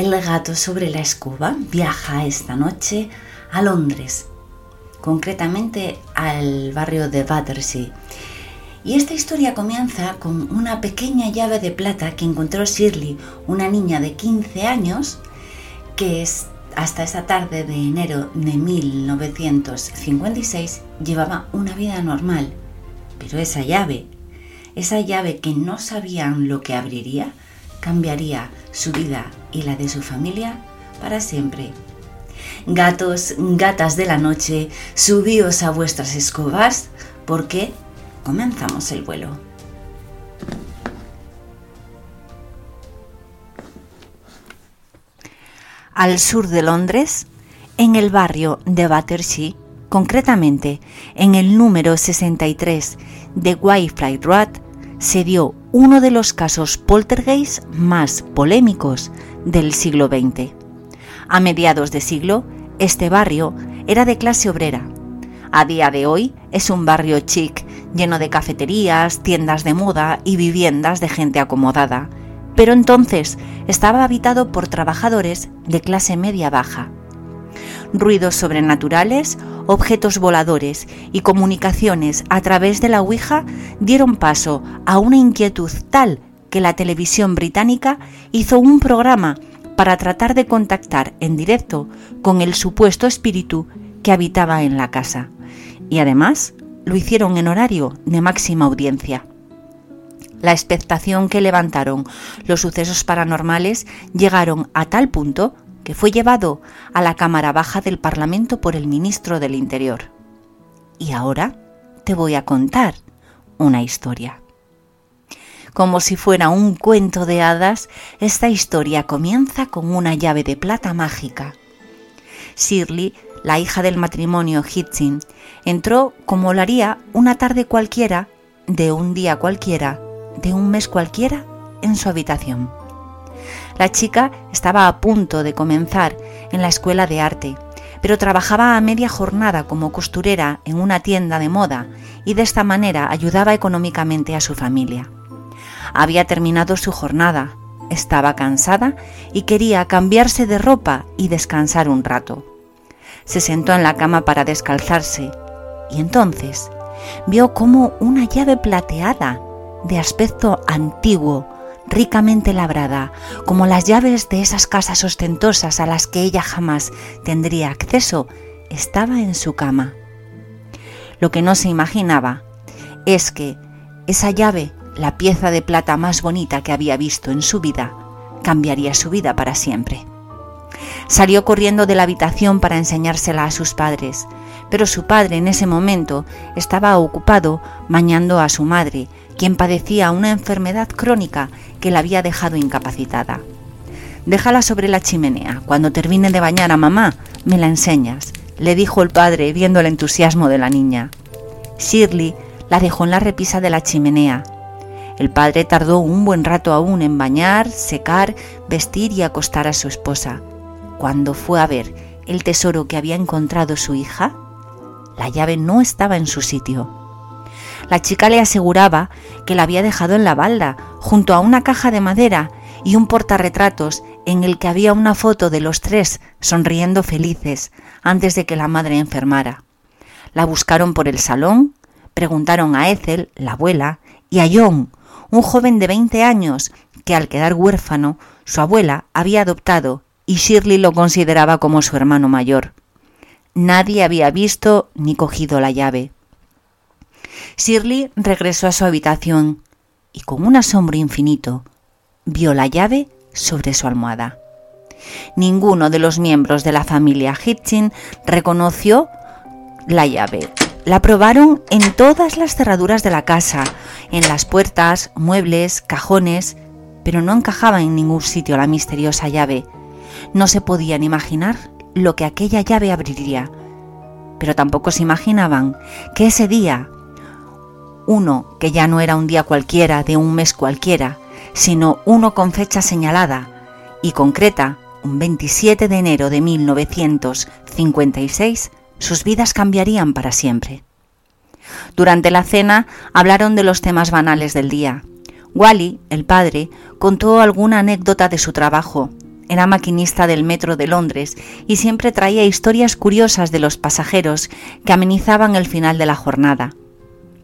El gato sobre la escoba viaja esta noche a Londres, concretamente al barrio de Battersea. Y esta historia comienza con una pequeña llave de plata que encontró Shirley, una niña de 15 años, que es, hasta esa tarde de enero de 1956 llevaba una vida normal. Pero esa llave, esa llave que no sabían lo que abriría, cambiaría su vida y la de su familia para siempre. Gatos, gatas de la noche, subíos a vuestras escobas porque comenzamos el vuelo. Al sur de Londres, en el barrio de Battersea, concretamente en el número 63 de Whitefly Road, se dio uno de los casos poltergeist más polémicos del siglo XX. A mediados de siglo, este barrio era de clase obrera. A día de hoy es un barrio chic, lleno de cafeterías, tiendas de moda y viviendas de gente acomodada, pero entonces estaba habitado por trabajadores de clase media-baja. Ruidos sobrenaturales, objetos voladores y comunicaciones a través de la Ouija dieron paso a una inquietud tal que la televisión británica hizo un programa para tratar de contactar en directo con el supuesto espíritu que habitaba en la casa. Y además lo hicieron en horario de máxima audiencia. La expectación que levantaron los sucesos paranormales llegaron a tal punto que fue llevado a la Cámara Baja del Parlamento por el ministro del Interior. Y ahora te voy a contar una historia. Como si fuera un cuento de hadas, esta historia comienza con una llave de plata mágica. Shirley, la hija del matrimonio Hitzin, entró como lo haría una tarde cualquiera, de un día cualquiera, de un mes cualquiera, en su habitación. La chica estaba a punto de comenzar en la escuela de arte, pero trabajaba a media jornada como costurera en una tienda de moda y de esta manera ayudaba económicamente a su familia. Había terminado su jornada, estaba cansada y quería cambiarse de ropa y descansar un rato. Se sentó en la cama para descalzarse y entonces vio como una llave plateada de aspecto antiguo, ricamente labrada, como las llaves de esas casas ostentosas a las que ella jamás tendría acceso, estaba en su cama. Lo que no se imaginaba es que esa llave la pieza de plata más bonita que había visto en su vida, cambiaría su vida para siempre. Salió corriendo de la habitación para enseñársela a sus padres, pero su padre en ese momento estaba ocupado bañando a su madre, quien padecía una enfermedad crónica que la había dejado incapacitada. Déjala sobre la chimenea. Cuando termine de bañar a mamá, me la enseñas, le dijo el padre viendo el entusiasmo de la niña. Shirley la dejó en la repisa de la chimenea el padre tardó un buen rato aún en bañar, secar, vestir y acostar a su esposa. Cuando fue a ver el tesoro que había encontrado su hija, la llave no estaba en su sitio. La chica le aseguraba que la había dejado en la balda, junto a una caja de madera y un portarretratos en el que había una foto de los tres sonriendo felices antes de que la madre enfermara. La buscaron por el salón, preguntaron a Ethel, la abuela, y a John, un joven de 20 años que al quedar huérfano su abuela había adoptado y Shirley lo consideraba como su hermano mayor. Nadie había visto ni cogido la llave. Shirley regresó a su habitación y con un asombro infinito vio la llave sobre su almohada. Ninguno de los miembros de la familia Hitchin reconoció la llave. La probaron en todas las cerraduras de la casa, en las puertas, muebles, cajones, pero no encajaba en ningún sitio la misteriosa llave. No se podían imaginar lo que aquella llave abriría, pero tampoco se imaginaban que ese día, uno que ya no era un día cualquiera de un mes cualquiera, sino uno con fecha señalada y concreta, un 27 de enero de 1956, sus vidas cambiarían para siempre. Durante la cena hablaron de los temas banales del día. Wally, el padre, contó alguna anécdota de su trabajo. era maquinista del metro de Londres y siempre traía historias curiosas de los pasajeros que amenizaban el final de la jornada.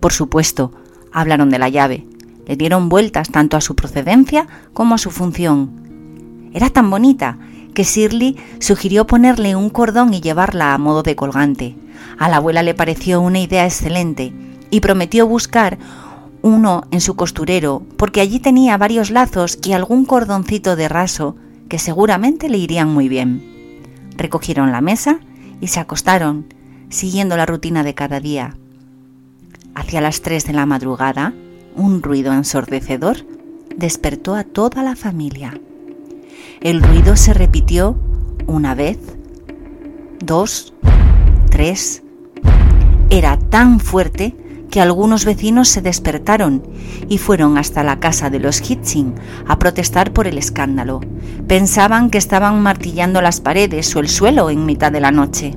Por supuesto, hablaron de la llave, le dieron vueltas tanto a su procedencia como a su función. Era tan bonita que Shirley sugirió ponerle un cordón y llevarla a modo de colgante. A la abuela le pareció una idea excelente y prometió buscar uno en su costurero porque allí tenía varios lazos y algún cordoncito de raso que seguramente le irían muy bien. Recogieron la mesa y se acostaron, siguiendo la rutina de cada día. Hacia las tres de la madrugada, un ruido ensordecedor despertó a toda la familia. El ruido se repitió una vez, dos, tres. Era tan fuerte que algunos vecinos se despertaron y fueron hasta la casa de los Hitzing a protestar por el escándalo. Pensaban que estaban martillando las paredes o el suelo en mitad de la noche.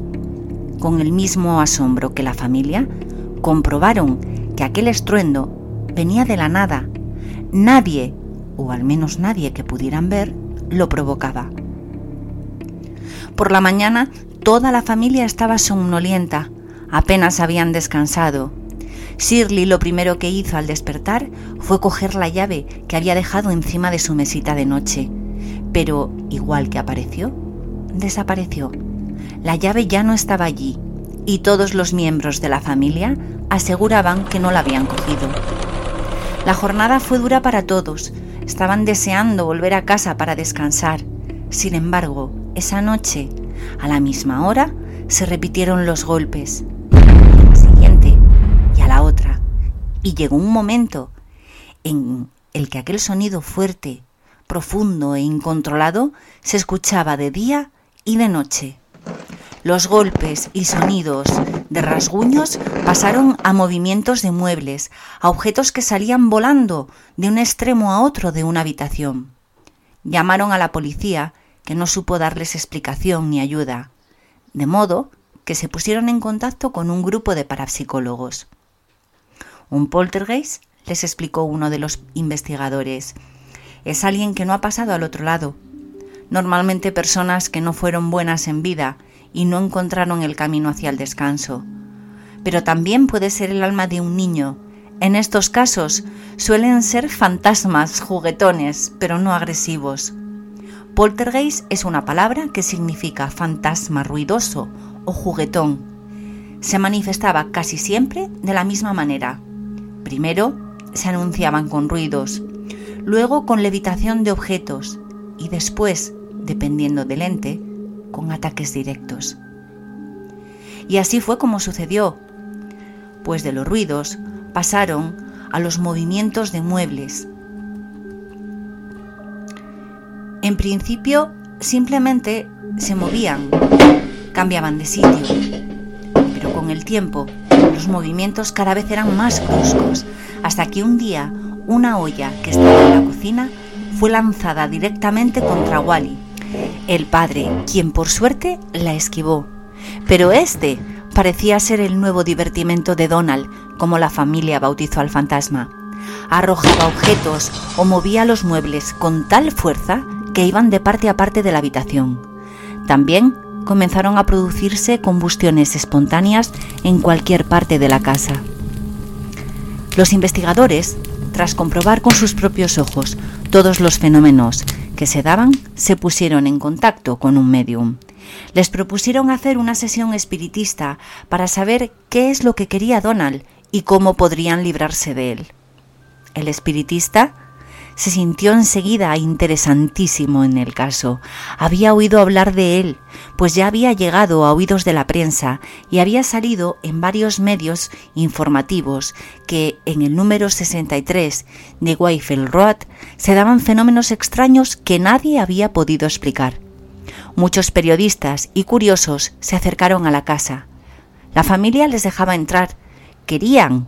Con el mismo asombro que la familia, comprobaron que aquel estruendo venía de la nada. Nadie, o al menos nadie que pudieran ver, lo provocaba. Por la mañana toda la familia estaba somnolienta, apenas habían descansado Shirley lo primero que hizo al despertar fue coger la llave que había dejado encima de su mesita de noche. Pero, igual que apareció, desapareció. La llave ya no estaba allí y todos los miembros de la familia aseguraban que no la habían cogido. La jornada fue dura para todos. Estaban deseando volver a casa para descansar. Sin embargo, esa noche, a la misma hora, se repitieron los golpes la otra. Y llegó un momento en el que aquel sonido fuerte, profundo e incontrolado se escuchaba de día y de noche. Los golpes y sonidos de rasguños pasaron a movimientos de muebles, a objetos que salían volando de un extremo a otro de una habitación. Llamaron a la policía, que no supo darles explicación ni ayuda, de modo que se pusieron en contacto con un grupo de parapsicólogos. Un poltergeist, les explicó uno de los investigadores, es alguien que no ha pasado al otro lado. Normalmente personas que no fueron buenas en vida y no encontraron el camino hacia el descanso. Pero también puede ser el alma de un niño. En estos casos suelen ser fantasmas juguetones, pero no agresivos. Poltergeist es una palabra que significa fantasma ruidoso o juguetón. Se manifestaba casi siempre de la misma manera, Primero se anunciaban con ruidos, luego con levitación de objetos y después, dependiendo del ente, con ataques directos. Y así fue como sucedió, pues de los ruidos pasaron a los movimientos de muebles. En principio simplemente se movían, cambiaban de sitio, pero con el tiempo los movimientos cada vez eran más bruscos, hasta que un día una olla que estaba en la cocina fue lanzada directamente contra Wally, el padre, quien por suerte la esquivó. Pero este parecía ser el nuevo divertimento de Donald, como la familia bautizó al fantasma. Arrojaba objetos o movía los muebles con tal fuerza que iban de parte a parte de la habitación. También comenzaron a producirse combustiones espontáneas en cualquier parte de la casa. Los investigadores, tras comprobar con sus propios ojos todos los fenómenos que se daban, se pusieron en contacto con un medium. Les propusieron hacer una sesión espiritista para saber qué es lo que quería Donald y cómo podrían librarse de él. El espiritista se sintió enseguida interesantísimo en el caso. Había oído hablar de él, pues ya había llegado a oídos de la prensa y había salido en varios medios informativos que en el número 63 de Wayfield Road se daban fenómenos extraños que nadie había podido explicar. Muchos periodistas y curiosos se acercaron a la casa. La familia les dejaba entrar. Querían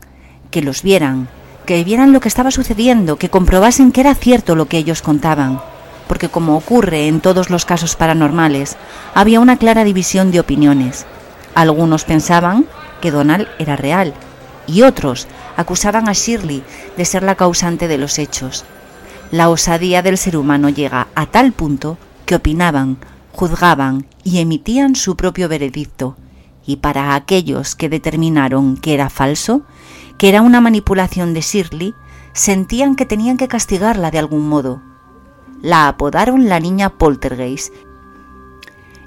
que los vieran, que vieran lo que estaba sucediendo, que comprobasen que era cierto lo que ellos contaban, porque como ocurre en todos los casos paranormales, había una clara división de opiniones. Algunos pensaban que Donald era real y otros acusaban a Shirley de ser la causante de los hechos. La osadía del ser humano llega a tal punto que opinaban, juzgaban y emitían su propio veredicto, y para aquellos que determinaron que era falso, que era una manipulación de Shirley, sentían que tenían que castigarla de algún modo. La apodaron la niña Poltergeist.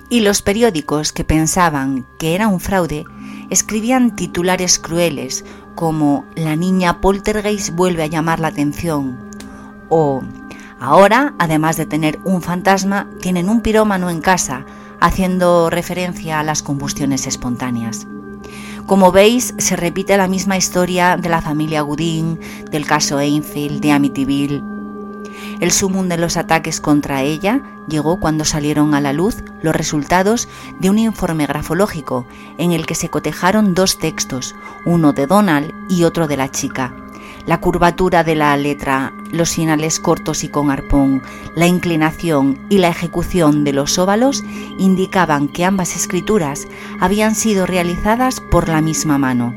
Y los periódicos que pensaban que era un fraude escribían titulares crueles como La niña Poltergeist vuelve a llamar la atención o Ahora, además de tener un fantasma, tienen un pirómano en casa, haciendo referencia a las combustiones espontáneas. Como veis, se repite la misma historia de la familia Gooding, del caso Enfield, de Amityville. El sumum de los ataques contra ella llegó cuando salieron a la luz los resultados de un informe grafológico en el que se cotejaron dos textos, uno de Donald y otro de la chica. La curvatura de la letra, los finales cortos y con arpón, la inclinación y la ejecución de los óvalos indicaban que ambas escrituras habían sido realizadas por la misma mano.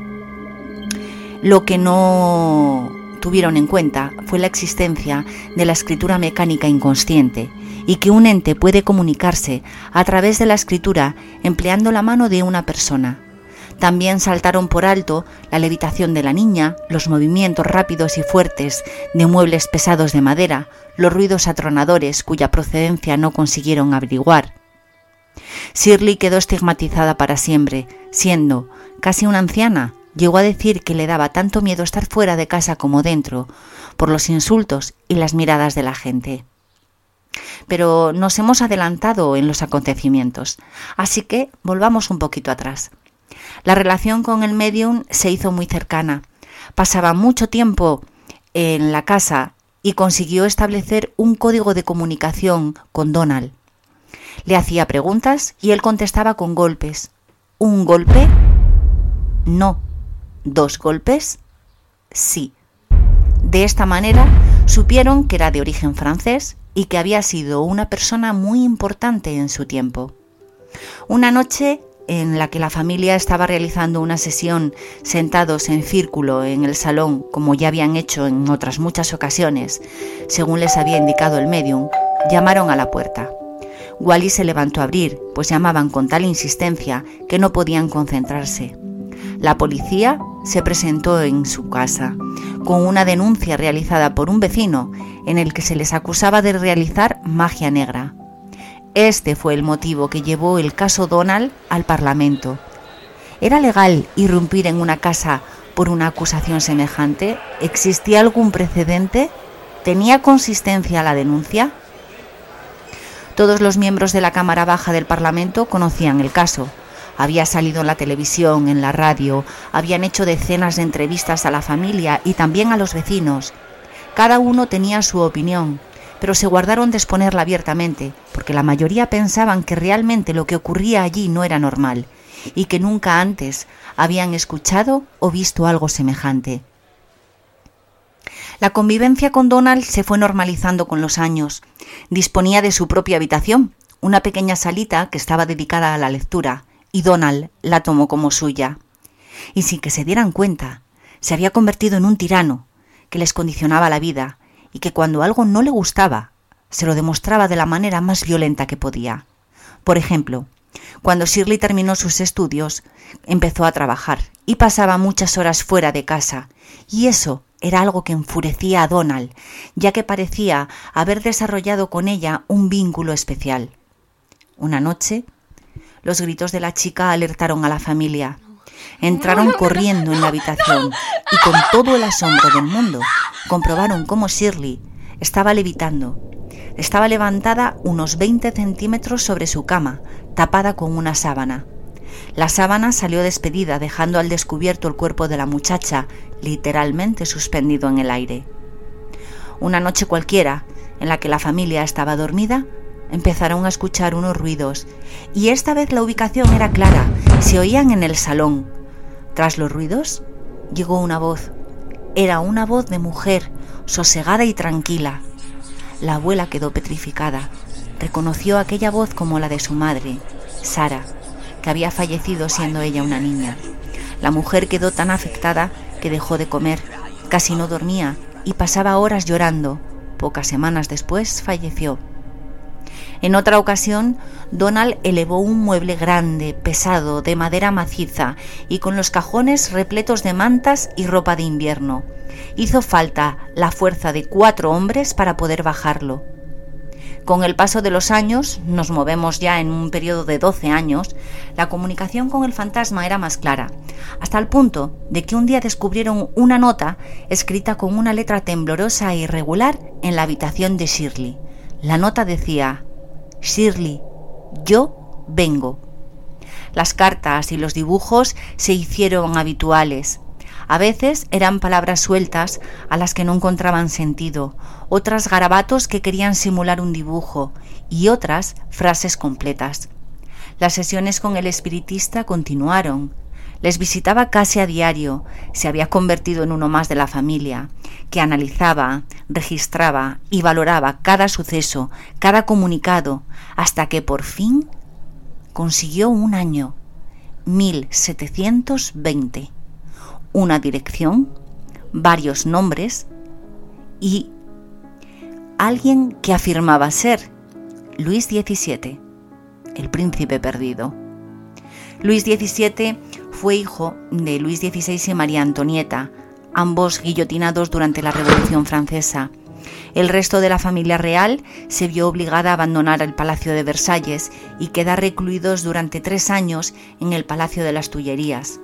Lo que no tuvieron en cuenta fue la existencia de la escritura mecánica inconsciente y que un ente puede comunicarse a través de la escritura empleando la mano de una persona. También saltaron por alto la levitación de la niña, los movimientos rápidos y fuertes de muebles pesados de madera, los ruidos atronadores cuya procedencia no consiguieron averiguar. Shirley quedó estigmatizada para siempre, siendo casi una anciana. Llegó a decir que le daba tanto miedo estar fuera de casa como dentro, por los insultos y las miradas de la gente. Pero nos hemos adelantado en los acontecimientos, así que volvamos un poquito atrás. La relación con el medium se hizo muy cercana. Pasaba mucho tiempo en la casa y consiguió establecer un código de comunicación con Donald. Le hacía preguntas y él contestaba con golpes. ¿Un golpe? No. ¿Dos golpes? Sí. De esta manera supieron que era de origen francés y que había sido una persona muy importante en su tiempo. Una noche en la que la familia estaba realizando una sesión sentados en círculo en el salón, como ya habían hecho en otras muchas ocasiones, según les había indicado el medium, llamaron a la puerta. Wally se levantó a abrir, pues llamaban con tal insistencia que no podían concentrarse. La policía se presentó en su casa con una denuncia realizada por un vecino en el que se les acusaba de realizar magia negra. Este fue el motivo que llevó el caso Donald al Parlamento. ¿Era legal irrumpir en una casa por una acusación semejante? ¿Existía algún precedente? ¿Tenía consistencia la denuncia? Todos los miembros de la Cámara Baja del Parlamento conocían el caso. Había salido en la televisión, en la radio, habían hecho decenas de entrevistas a la familia y también a los vecinos. Cada uno tenía su opinión, pero se guardaron de exponerla abiertamente, porque la mayoría pensaban que realmente lo que ocurría allí no era normal, y que nunca antes habían escuchado o visto algo semejante. La convivencia con Donald se fue normalizando con los años. Disponía de su propia habitación, una pequeña salita que estaba dedicada a la lectura, y Donald la tomó como suya. Y sin que se dieran cuenta, se había convertido en un tirano que les condicionaba la vida y que cuando algo no le gustaba, se lo demostraba de la manera más violenta que podía. Por ejemplo, cuando Shirley terminó sus estudios, empezó a trabajar y pasaba muchas horas fuera de casa, y eso era algo que enfurecía a Donald, ya que parecía haber desarrollado con ella un vínculo especial. Una noche, los gritos de la chica alertaron a la familia. Entraron corriendo en la habitación y con todo el asombro del mundo comprobaron cómo Shirley estaba levitando. Estaba levantada unos 20 centímetros sobre su cama, tapada con una sábana. La sábana salió despedida, dejando al descubierto el cuerpo de la muchacha, literalmente suspendido en el aire. Una noche cualquiera, en la que la familia estaba dormida, empezaron a escuchar unos ruidos, y esta vez la ubicación era clara, se oían en el salón. Tras los ruidos, llegó una voz. Era una voz de mujer, sosegada y tranquila. La abuela quedó petrificada. Reconoció aquella voz como la de su madre, Sara, que había fallecido siendo ella una niña. La mujer quedó tan afectada que dejó de comer, casi no dormía y pasaba horas llorando. Pocas semanas después falleció. En otra ocasión, Donald elevó un mueble grande, pesado, de madera maciza y con los cajones repletos de mantas y ropa de invierno. Hizo falta la fuerza de cuatro hombres para poder bajarlo. Con el paso de los años, nos movemos ya en un periodo de 12 años, la comunicación con el fantasma era más clara, hasta el punto de que un día descubrieron una nota escrita con una letra temblorosa e irregular en la habitación de Shirley. La nota decía, Shirley, yo vengo. Las cartas y los dibujos se hicieron habituales. A veces eran palabras sueltas a las que no encontraban sentido, otras garabatos que querían simular un dibujo y otras frases completas. Las sesiones con el espiritista continuaron. Les visitaba casi a diario, se había convertido en uno más de la familia, que analizaba, registraba y valoraba cada suceso, cada comunicado, hasta que por fin consiguió un año, 1720 una dirección, varios nombres y alguien que afirmaba ser Luis XVII, el príncipe perdido. Luis XVII fue hijo de Luis XVI y María Antonieta, ambos guillotinados durante la Revolución Francesa. El resto de la familia real se vio obligada a abandonar el Palacio de Versalles y quedar recluidos durante tres años en el Palacio de las Tullerías.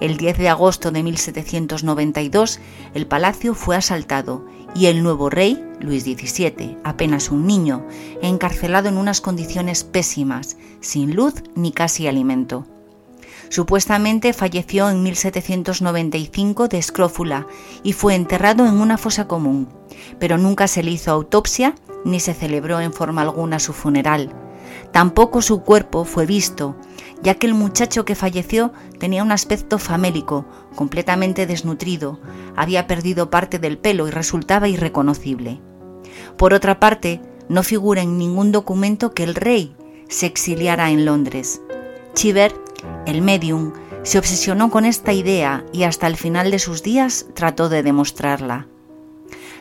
El 10 de agosto de 1792 el palacio fue asaltado y el nuevo rey, Luis XVII, apenas un niño, encarcelado en unas condiciones pésimas, sin luz ni casi alimento. Supuestamente falleció en 1795 de escrófula y fue enterrado en una fosa común, pero nunca se le hizo autopsia ni se celebró en forma alguna su funeral. Tampoco su cuerpo fue visto ya que el muchacho que falleció tenía un aspecto famélico, completamente desnutrido, había perdido parte del pelo y resultaba irreconocible. Por otra parte, no figura en ningún documento que el rey se exiliara en Londres. Chiver, el medium, se obsesionó con esta idea y hasta el final de sus días trató de demostrarla.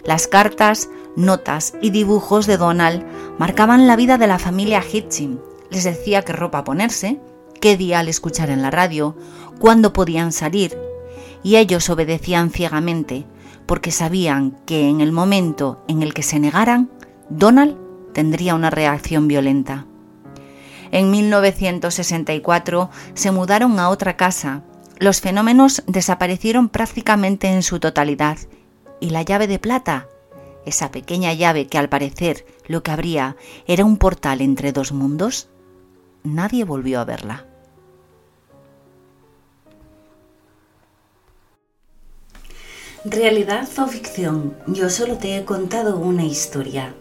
Las cartas, notas y dibujos de Donald marcaban la vida de la familia Hitchin. Les decía qué ropa ponerse, qué día al escuchar en la radio, cuándo podían salir, y ellos obedecían ciegamente, porque sabían que en el momento en el que se negaran, Donald tendría una reacción violenta. En 1964 se mudaron a otra casa. Los fenómenos desaparecieron prácticamente en su totalidad. ¿Y la llave de plata? Esa pequeña llave que al parecer lo que abría era un portal entre dos mundos. Nadie volvió a verla. Realidad o ficción, yo solo te he contado una historia,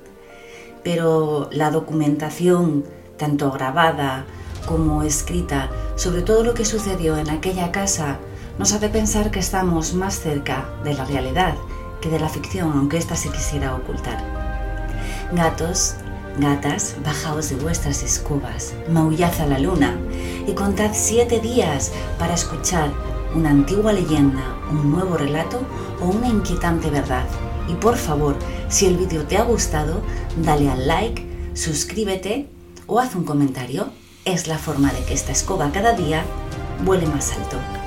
pero la documentación, tanto grabada como escrita, sobre todo lo que sucedió en aquella casa, nos hace pensar que estamos más cerca de la realidad que de la ficción, aunque ésta se quisiera ocultar. Gatos, gatas, bajaos de vuestras escobas, maullad a la luna y contad siete días para escuchar una antigua leyenda, un nuevo relato o una inquietante verdad. Y por favor, si el vídeo te ha gustado, dale al like, suscríbete o haz un comentario. Es la forma de que esta escoba cada día vuele más alto.